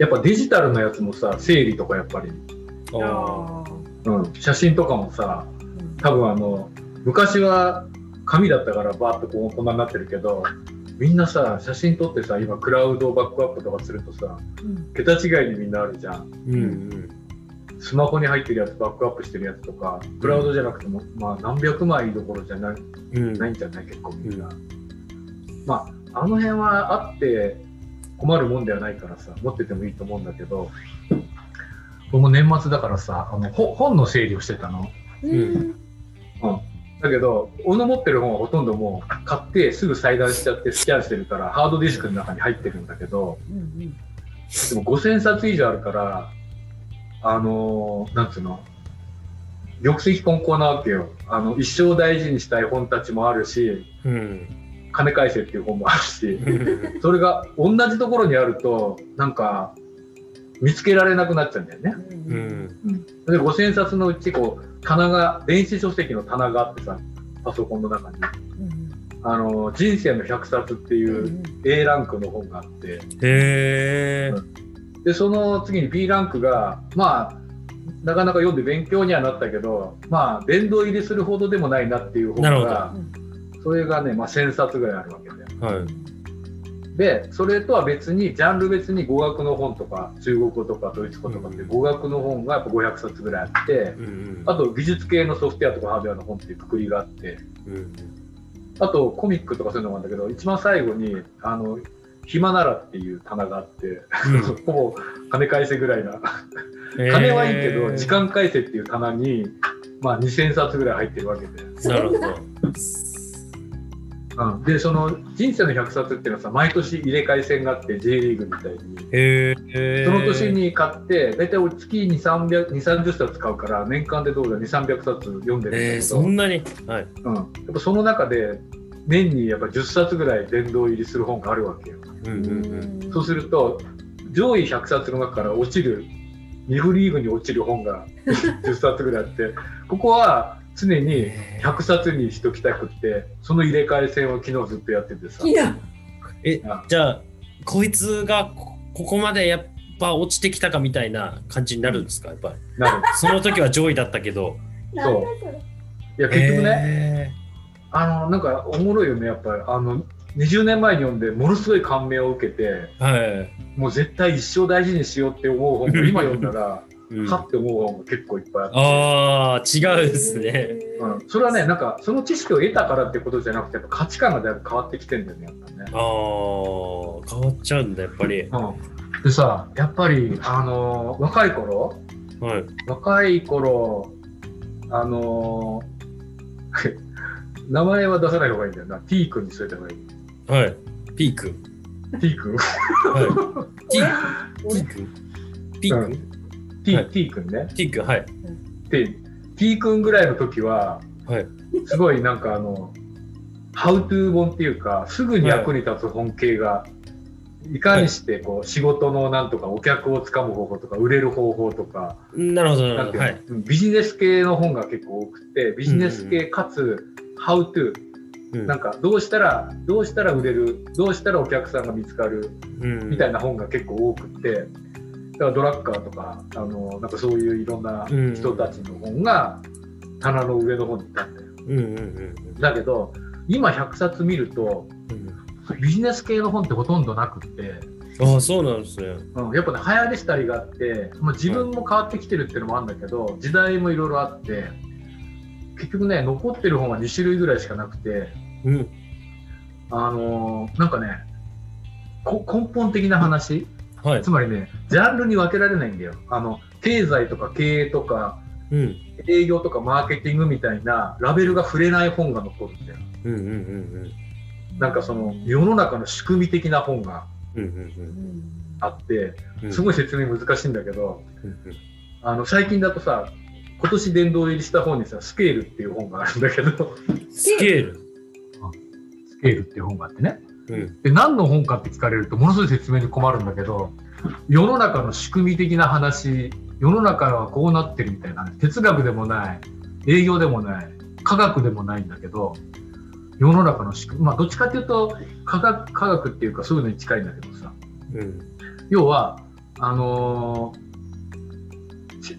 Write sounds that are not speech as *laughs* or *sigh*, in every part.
やっぱデジタルのやつもさ整理とかやっぱり、あうん、写真とかもさ多分あの昔は紙だったからバーッとこうこんなになってるけどみんなさ写真撮ってさ今クラウドバックアップとかするとさうん。桁違いにみんなあるじゃん。ーうんうん。スマホに入ってるやつバックアップしてるやつとかクラウドじゃなくても、まあ何百枚どころじゃないうん。ないんじゃない結構みんな、まああの辺はあって困るもんではないからさ持っててもいいと思うんだけど僕も年末だからさあのほ本の整理をしてたの。うん。だけど俺の持ってる本はほとんどもう買ってすぐ裁断しちゃってスキャンしてるからハードディスクの中に入ってるんだけどうんでも5000冊以上あるからあのーなんつうの玉石混交なわけよ。あの一生大事にしたい本たちもあるしうん金返せっていう本もあるしうんそれが同じところにあるとなんか見つけられなくなっちゃうんだよね。うん。うん。で5000冊のうちこう棚が電子書籍の棚があってさパソコンの中に。あの人生の100冊っていう A ランクの本があって。へえ。でその次に B ランクがまあなかなか読んで勉強にはなったけどまあ殿堂入りするほどでもないなっていう本なるほがそれがね、まあ、1000冊ぐらいあるわけではい。でそれとは別にジャンル別に語学の本とか中国語とかドイツ語とかってうん。語学の本がやっぱ500冊ぐらいあってうんうん。あと技術系のソフトウェアとかハードウェアの本っていうくくりがあってうんあとコミックとかそういうのもあるんだけど一番最後にあの暇ならっていう棚があって、*laughs* ほぼ金返せぐらいな。うん金はいいけど時間返せっていう棚に、まあ、2000冊ぐらい入ってるわけで、なるほど *laughs* うん、でその人生の100冊っていうのはさ毎年入れ替え戦があって J リーグみたいに。その年に買って大体俺月に3 30冊買うから年間でどうだ2300冊読んでるんだえー、けど、そんなに？はい。うん、やっぱその中で年にやっぱ10冊ぐらい殿堂入りする本があるわけよ。うんうんうん。そうすると上位100冊の中から落ちる2部リーグに落ちる本が *laughs* 10冊ぐらいあってここは常に100冊にしときたくってその入れ替え戦を昨日ずっとやっててさ。いや。えあ。じゃあこいつがこここまでやっぱ落ちてきたかみたいな感じになるんですか？やっぱり。なる。その時は上位だったけど。それいや結局ね、ねあのなんかおもろいよねやっぱり。あの20年前に読んでものすごい感銘を受けてはい、もう絶対一生大事にしようって思う本も今読んだらうん。はって思う本が結構いっぱいあって。ああ違うですね。うん、それはね、なんかその知識を得たからってことじゃなくて、やっぱ価値観がだいぶ変わってきてるんだよね、やっぱね。ああ変わっちゃうんだやっぱり。うん、でさ、やっぱり、あのー若い頃、はい。若い頃、あのー *laughs* 名前は出さない方がいいんだよな、T 君にしといた方がいい。はい。ピーク T 君？はい。T, 俺 T 君。ピーク、T,、はい。T 君ね。T 君はい。で、T 君ぐらいの時は、はい。すごいなんかあの、ハウトゥー本っていうか、すぐに役に立つ本系が、いかにしてこう仕事のなんとかお客をつかむ方法とか売れる方法とかなるほどなるほど。はいうんビジネス系の本が結構多くてビジネス系かつハウトゥー。うん。なんかどうしたらどうしたら売れるどうしたらお客さんが見つかるうん。みたいな本が結構多くてだからドラッカーとかあのなんかそういういろんな人たちの本が棚の上の方にいたんだようんうんうん。だけど今100冊見るとうん。ビジネス系の本ってほとんどなくって、ああそうなんですね。うん、やっぱね流行りしたりがあって、まあ、自分も変わってきてるっていうのもあるんだけど時代もいろいろあって結局ね残ってる本は2種類ぐらいしかなくてうんあのーなんかねこ根本的な話はい。つまりねジャンルに分けられないんだよ。あの経済とか経営とかうん。営業とかマーケティングみたいなラベルが触れない本が残るんだよ。うんうんうんなんかその世の中の仕組み的な本がうんうんうん。あってうん。すごい説明難しいんだけど、うんあの最近だとさ今年殿堂入りした本にさ「スケール」っていう本があるんだけど。スケール。スケールっていう本があってねうんで何の本かって聞かれるとものすごい説明に困るんだけど世の中の仕組み的な話世の中はこうなってるみたいな哲学でもない営業でもない科学でもないんだけど世の中の仕組みまあどっちかっていうと科学科学っていうかそういうのに近いんだけどさうん要はあの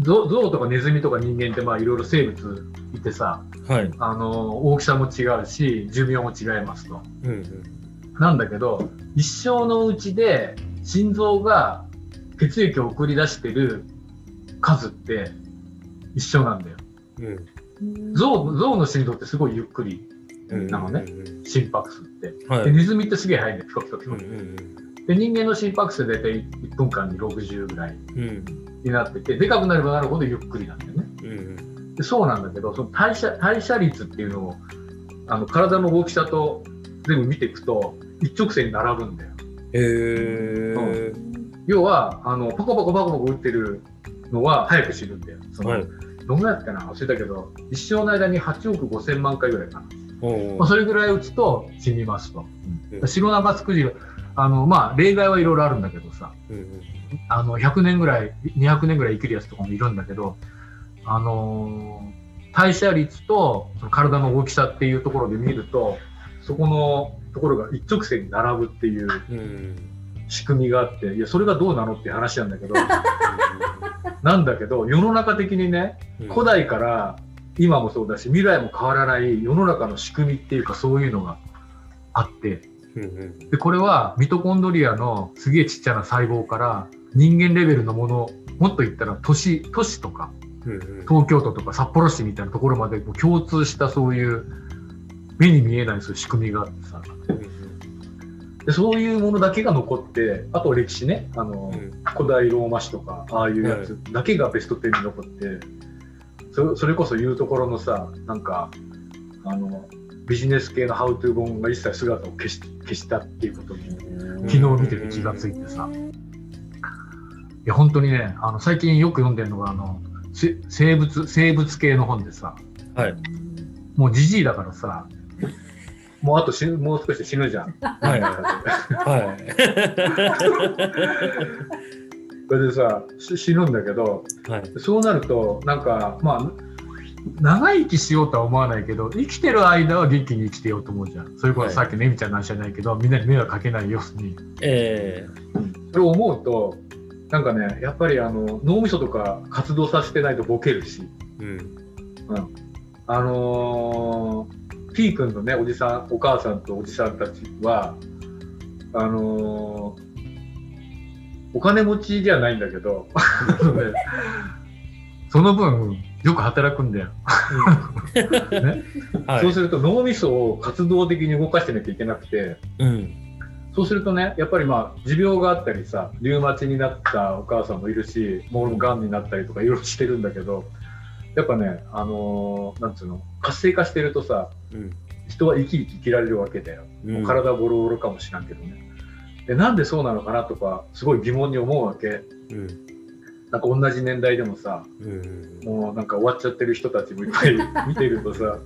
ゾゾウとかネズミとか人間ってまあいろいろ生物いてさ、はい。あのー大きさも違うし寿命も違いますと。うんうん。なんだけど一生のうちで心臓が血液を送り出してる数って一緒なんだよ。うん。ゾウゾウの心臓ってすごいゆっくりうん。なのねうん心拍数って。はい。でネズミってすげえ速いんだよピコピコピコうんうんで人間の心拍数で大体1分間に60ぐらいうん。うん。になっててでかくなればなるほどゆっくりなんだよね。うん。でそうなんだけどその代謝代謝率っていうのをあの体の大きさと全部見ていくと一直線に並ぶんだよ。へえ。要はあのパコパコパコパコ打ってるのは早く死ぬんだよ。そのはい。どんぐらいだったかな忘れたけど一生の間に8億5千万回ぐらいかな。おまあ、それぐらい打つと死にますと。うん白長スクジラあのまあ例外はいろいろあるんだけどさうんうん。あの100年ぐらい200年ぐらい生きるやつとかもいるんだけど、あのー代謝率とその体の大きさっていうところで見るとそこのところが一直線に並ぶっていううん。仕組みがあっていやそれがどうなのって話なんだけどなんだけど世の中的にねうん。古代から今もそうだし未来も変わらない世の中の仕組みっていうかそういうのがあってでこれはミトコンドリアのすげえちっちゃな細胞から人間レベルのものもっと言ったら都市都市とか東京都とか札幌市みたいなところまで共通したそういう目に見えないそういう仕組みがあってさ。でそういうものだけが残ってあと歴史ね。あの、うん。古代ローマ史とかああいうやつだけがベスト10に残ってそそれこそ言うところのさなんかあのビジネス系のハウトゥー本が一切姿を消し消したっていうことに昨日見てて気がついてさ。いや本当にねあの最近よく読んでるのがあのせ生物生物系の本でさ。はい。もうじじいだからさもうあと死ぬもう少しで死ぬじゃん。はい。はい。*laughs* それでさし死ぬんだけどはい。そうなるとなんかまあ長生きしようとは思わないけど生きてる間は元気に生きてようと思うじゃん。それこそさっきのエミちゃんの話じゃないけど、みんなに迷惑かけないように。えそれを思うとなんかねやっぱりあの脳みそとか活動させてないとボケるし。えうん。あのー、P 君のねおじさんお母さんとおじさんたちはあのーお金持ちじゃないんだけど *laughs* その分よく働くんだよ、*laughs* はい。そうすると脳みそを活動的に動かしてなきゃいけなくてうん。そうするとねやっぱりまあ持病があったりさリウマチになったお母さんもいるしもうがんになったりとかいろいろしてるんだけどやっぱねあのーなんつうの活性化してるとさうん人は生き生き生きられるわけだよ、うん。もう体ボロボロかもしらんけどね。でなんでそうなのかなとかすごい疑問に思うわけ。うん。なんか同じ年代でもさうん。もうなんか終わっちゃってる人たちもいっぱい *laughs* 見てるとさ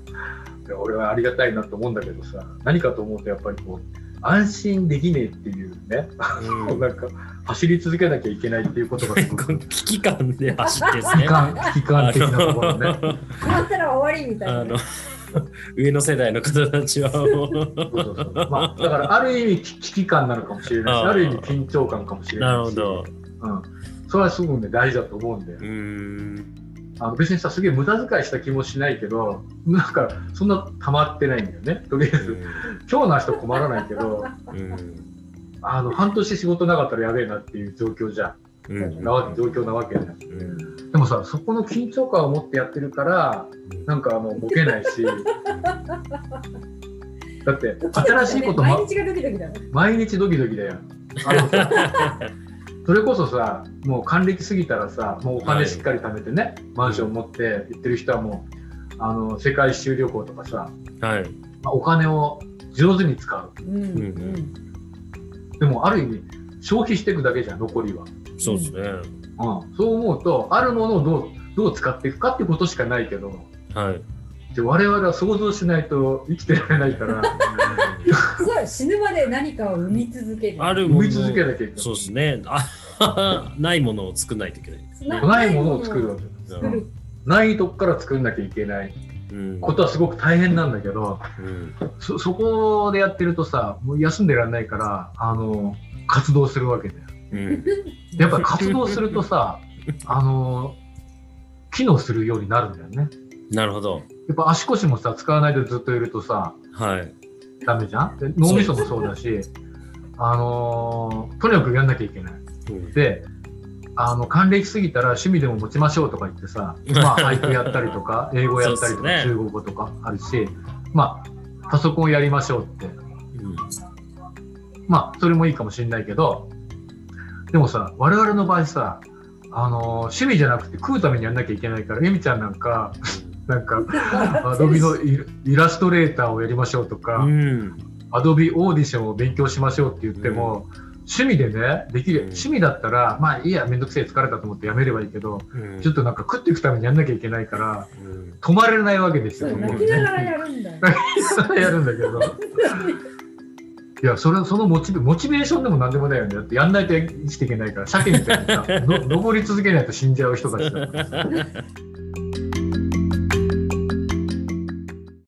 俺はありがたいなと思うんだけどさ何かと思うとやっぱりこう安心できねえっていうね、うん。*laughs* なんか走り続けなきゃいけないっていうことが。すごく危機感で走ってですね。危機感危機感的なところね。*laughs* あなったら終わりみたいな。*laughs* 上の世代の方たちはもうそうそうそうまあ、だからある意味危機感なのかもしれないしある意味緊張感かもしれなないしるほど。うん、それはすごくね大事だと思うんだよう。ーん。あの別にさすげえ無駄遣いした気もしないけどなんかそんな溜まってないんだよねとりあえず今日の人困らないけどうん。あの半年仕事なかったらやべえなっていう状況じゃうん。なわけ状況なわけじゃんうん。でもさそこの緊張感を持ってやってるからなんかもうボケないしだって新しいこと、ま毎、日がドキドキだね。毎日ドキドキだよあのさそれこそさもう還暦過ぎたらさもうお金しっかり貯めてね、マンション持って行ってる人はもうあの世界一周旅行とかさ、はい。まあ、お金を上手に使ううんうんうん。でもある意味消費していくだけじゃん残りは、そうですね。うん、そう思うとあるものをどうどう使っていくかってことしかないけどはい。で我々は想像しないと生きてられないから *laughs* そう死ぬまで何かを生み続ける。あるもの生み続けなきゃいけないそうですね。あ *laughs* ないものを作らないといけない。ないものを作るわけ。ないとこから作んなきゃいけないうん。ことはすごく大変なんだけどうん。そそこでやってるとさもう休んでられないからあの活動するわけだようん。*laughs* やっぱ活動するとさ、*laughs* あの機能するようになるんだよね。なるほど。やっぱ足腰もさ、使わないでずっといるとさ、はい。ダメじゃん？で脳みそもそうだし、あのーとにかくやんなきゃいけない。うんで、あの、還暦過ぎたら趣味でも持ちましょうとか言ってさ、まあ、*laughs* 俳句やったりとか、英語やったりとか、ね中国語とかあるし、まあ、パソコンやりましょうって。うんまあ、それもいいかもしれないけど、でもさ、我々の場合さ、あのー趣味じゃなくて食うためにやんなきゃいけないから、エミちゃんなんか、なんか、アドビのイイラストレーターをやりましょうとか、うん。アドビオーディションを勉強しましょうって言っても、趣味でね、できる、うん趣味だったら、まあいいや、めんどくせえ、疲れたと思ってやめればいいけど、うんちょっとなんか食っていくためにやんなきゃいけないから、うん止まれないわけですよ。*laughs* 泣きながらやるんだよ。やるんだけど。*laughs* いや、それ、そのモチベ、モチベーションでも何でもないよね。だってやんないと生きていけないから、鮭みたいにさ、登り続けないと死んじゃう人たちだから。